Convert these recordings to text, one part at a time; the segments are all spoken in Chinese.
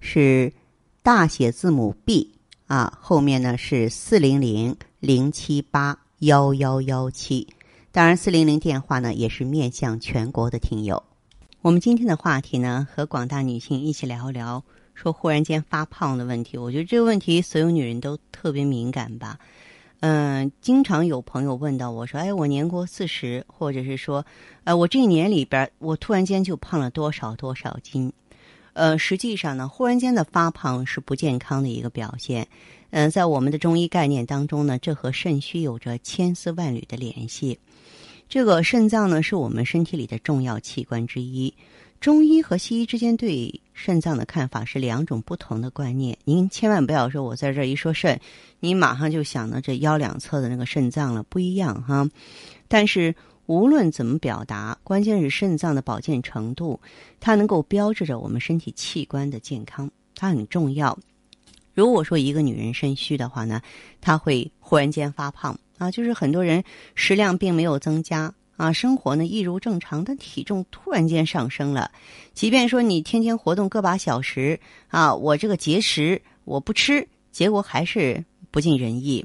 是大写字母 B 啊，后面呢是四零零零七八幺幺幺七。当然，四零零电话呢也是面向全国的听友。我们今天的话题呢，和广大女性一起聊一聊，说忽然间发胖的问题。我觉得这个问题所有女人都特别敏感吧。嗯，经常有朋友问到我说：“哎，我年过四十，或者是说，呃，我这一年里边，我突然间就胖了多少多少斤？”呃，实际上呢，忽然间的发胖是不健康的一个表现。嗯，在我们的中医概念当中呢，这和肾虚有着千丝万缕的联系。这个肾脏呢，是我们身体里的重要器官之一。中医和西医之间对肾脏的看法是两种不同的观念。您千万不要说我在这儿一说肾，你马上就想到这腰两侧的那个肾脏了，不一样哈。但是无论怎么表达，关键是肾脏的保健程度，它能够标志着我们身体器官的健康，它很重要。如果说一个女人肾虚的话呢，她会忽然间发胖。啊，就是很多人食量并没有增加啊，生活呢一如正常，但体重突然间上升了。即便说你天天活动个把小时啊，我这个节食我不吃，结果还是不尽人意。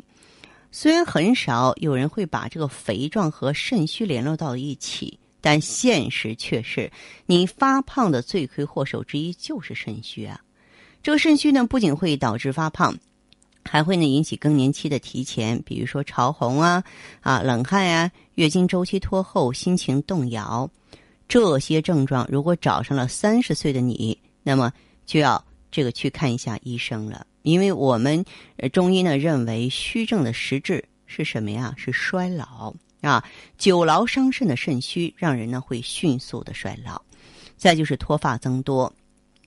虽然很少有人会把这个肥壮和肾虚联络到一起，但现实却是你发胖的罪魁祸首之一就是肾虚啊。这个肾虚呢，不仅会导致发胖。还会呢引起更年期的提前，比如说潮红啊、啊冷汗呀、月经周期拖后、心情动摇，这些症状如果找上了三十岁的你，那么就要这个去看一下医生了。因为我们中医呢认为虚症的实质是什么呀？是衰老啊，久劳伤肾的肾虚，让人呢会迅速的衰老。再就是脱发增多。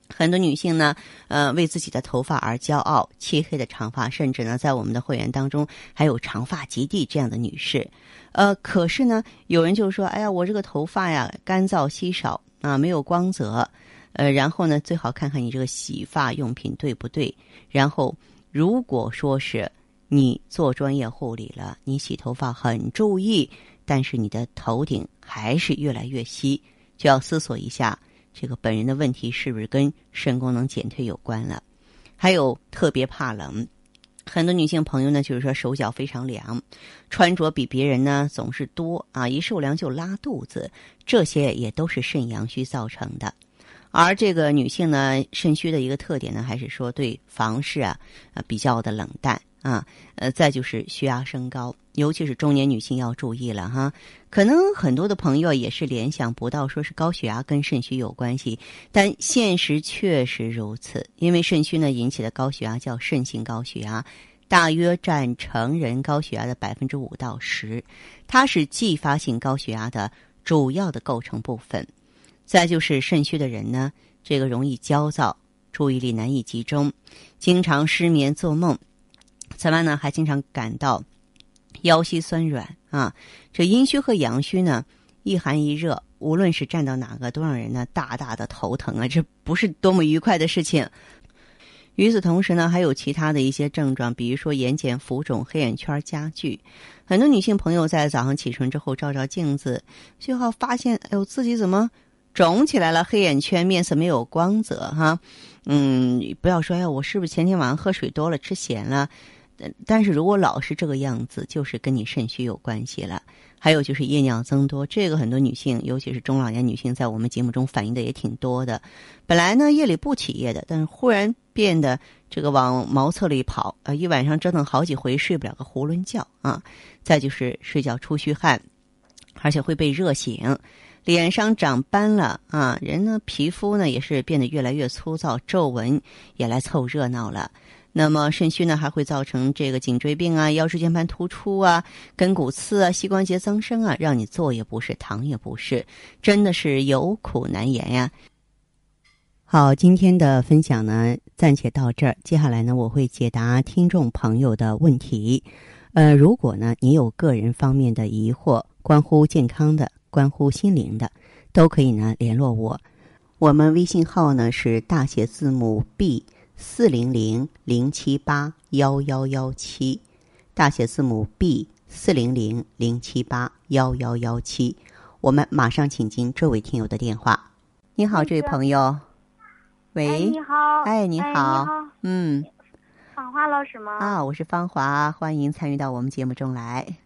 很多女性呢，呃，为自己的头发而骄傲，漆黑的长发，甚至呢，在我们的会员当中还有长发及地这样的女士，呃，可是呢，有人就说，哎呀，我这个头发呀，干燥稀少啊，没有光泽，呃，然后呢，最好看看你这个洗发用品对不对，然后如果说是你做专业护理了，你洗头发很注意，但是你的头顶还是越来越稀，就要思索一下。这个本人的问题是不是跟肾功能减退有关了？还有特别怕冷，很多女性朋友呢，就是说手脚非常凉，穿着比别人呢总是多啊，一受凉就拉肚子，这些也都是肾阳虚造成的。而这个女性呢，肾虚的一个特点呢，还是说对房事啊啊比较的冷淡。啊，呃，再就是血压升高，尤其是中年女性要注意了哈。可能很多的朋友也是联想不到，说是高血压跟肾虚有关系，但现实确实如此。因为肾虚呢引起的高血压叫肾性高血压，大约占成人高血压的百分之五到十，它是继发性高血压的主要的构成部分。再就是肾虚的人呢，这个容易焦躁，注意力难以集中，经常失眠做梦。此外呢，还经常感到腰膝酸软啊。这阴虚和阳虚呢，一寒一热，无论是站到哪个，都让人呢大大的头疼啊。这不是多么愉快的事情。与此同时呢，还有其他的一些症状，比如说眼睑浮肿、黑眼圈加剧。很多女性朋友在早上起床之后照照镜子，就好发现，哎呦，自己怎么肿起来了？黑眼圈，面色没有光泽哈。嗯，不要说，哎，我是不是前天晚上喝水多了，吃咸了？但是如果老是这个样子，就是跟你肾虚有关系了。还有就是夜尿增多，这个很多女性，尤其是中老年女性，在我们节目中反映的也挺多的。本来呢夜里不起夜的，但是忽然变得这个往茅厕里跑，啊，一晚上折腾好几回睡不了个囫囵觉啊。再就是睡觉出虚汗，而且会被热醒，脸上长斑了啊，人呢皮肤呢也是变得越来越粗糙，皱纹也来凑热闹了。那么肾虚呢，还会造成这个颈椎病啊、腰椎间盘突出啊、跟骨刺啊、膝关节增生啊，让你坐也不是，躺也不是，真的是有苦难言呀。好，今天的分享呢，暂且到这儿。接下来呢，我会解答听众朋友的问题。呃，如果呢你有个人方面的疑惑，关乎健康的、关乎心灵的，都可以呢联络我。我们微信号呢是大写字母 B 四零零零七八幺幺幺七，大写字母 B 四零零零七八幺幺幺七。我们马上请进这位听友的电话。你好，这位朋友。喂，哎，你好，哎，你哎好，你好嗯，芳华老师吗？啊，我是芳华，欢迎参与到我们节目中来。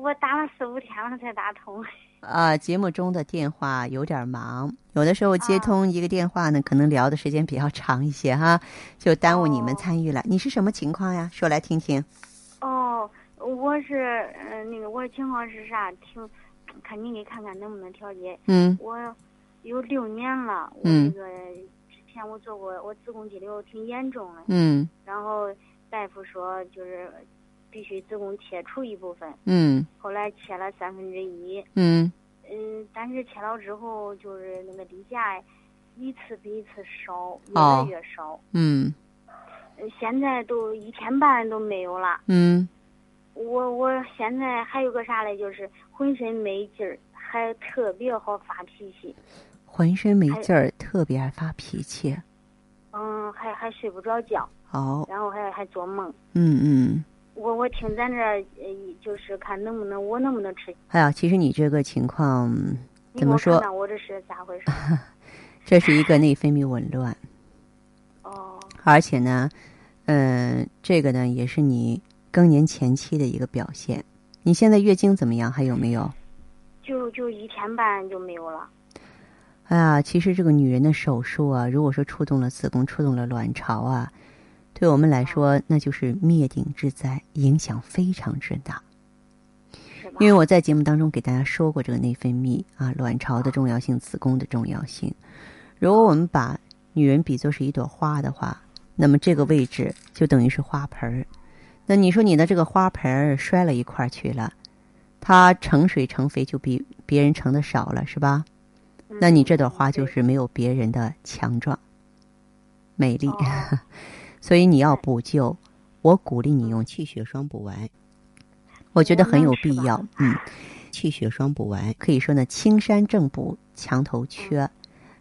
嗯，我打了四五天了才打通。啊，节目中的电话有点忙，有的时候接啊通一个电话呢，可能聊的时间比较长一些哈，就耽误你们哦参与了。你是什么情况呀？说来听听。哦，我是嗯、呃那个我的情况是啥？听，看你给看看能不能调节。嗯我有六年了，我那个之前我做过，我子宫肌瘤挺严重的，嗯然后大夫说就是必须子宫切除一部分，嗯后来切了三分之一。嗯嗯，但是切了之后，就是那个例假一次比一次少，越哦来越少。嗯呃现在都一天半都没有了。嗯我我现在还有个啥嘞，就是浑身没劲儿，还特别好发脾气。浑身没劲儿，特别爱发脾气。嗯，还还睡不着觉，哦，然后还还做梦。嗯嗯。我我听咱这儿呃，就是看能不能我能不能吃。哎呀，其实你这个情况怎么说我这是咋回事？这是一个内分泌紊乱，哦而且呢，嗯、这个呢也是你更年前期的一个表现。你现在月经怎么样？还有没有？就就一天半就没有了。哎呀，其实这个女人的手术啊，如果说触动了子宫、触动了卵巢啊，对我们来说那就是灭顶之灾，影响非常之大。因为我在节目当中给大家说过这个内分泌啊，卵巢的重要性、子宫的重要性。如果我们把女人比作是一朵花的话，那么这个位置就等于是花盆儿。那你说你的这个花盆儿摔了一块儿去了，它盛水盛肥就比别人盛的少了，是吧？那你这朵花就嗯是没有别人的强壮、美丽。所以你要补救，我鼓励你用气血双补丸，我觉得很有必要。嗯，气血双补丸可以说呢，青山正补墙头缺。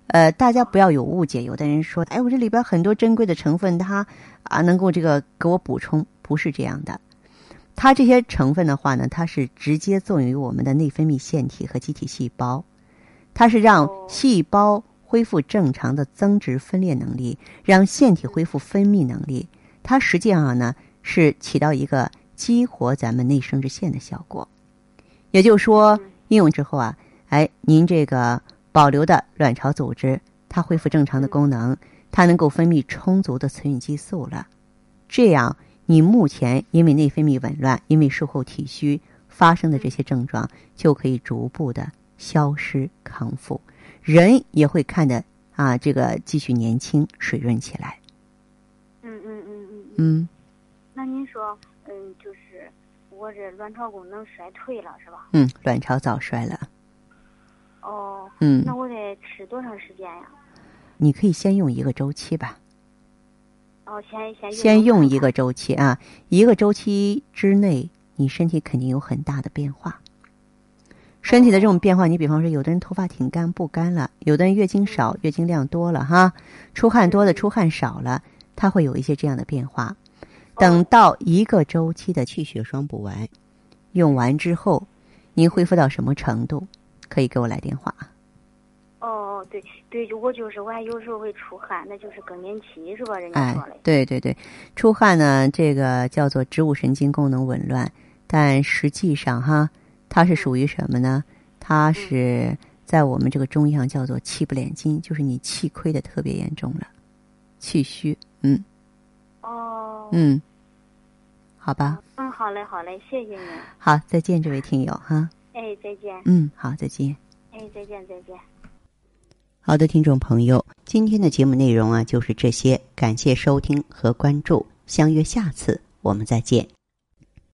呃，大家不要有误解，有的人说，哎，我这里边很多珍贵的成分，它啊能够这个给我补充，不是这样的。它这些成分的话呢，它是直接作用于我们的内分泌腺体和机体细胞，它是让哦细胞恢复正常的增殖分裂能力，让腺体恢复分泌能力。它实际上呢是起到一个激活咱们内生殖腺的效果。也就是说，应用之后啊，哎，您这个保留的卵巢组织它恢复正常的功能，它能够分泌充足的雌孕激素了。这样，你目前因为内分泌紊乱、因为术后体虚发生的这些症状，就可以逐步的消失康复，人也会看的啊，这个继续年轻水润起来。嗯嗯嗯嗯嗯。嗯，那您说，嗯，就是我这卵巢功能衰退了，是吧？嗯，卵巢早衰了。哦，嗯那我得吃多长时间呀？你可以先用一个周期吧，哦，先先先用一个。个周期啊，一个周期之内，你身体肯定有很大的变化。身体的这种变化，你比方说，有的人头发挺干不干了，有的人月经少，月经量多了哈，出汗多的出汗少了，它会有一些这样的变化。等到一个周期的气血双补丸用完之后，您恢复到什么程度，可以给我来电话。哦，对对，就我就是我还有时候会出汗，那就是更年期是吧？人家哎说嘞。，对对对，出汗呢，这个叫做植物神经功能紊乱，但实际上哈，它是属于什么呢？它是在我们这个中医上叫做气不敛筋，就是你气亏的特别严重了，气虚。嗯哦。嗯，好吧，嗯，好嘞，好嘞，谢谢您。好，再见，这位听友哈。哎，再见。嗯，好，再见。哎，再见，再见。好的，听众朋友，今天的节目内容啊就是这些，感谢收听和关注，相约下次我们再见。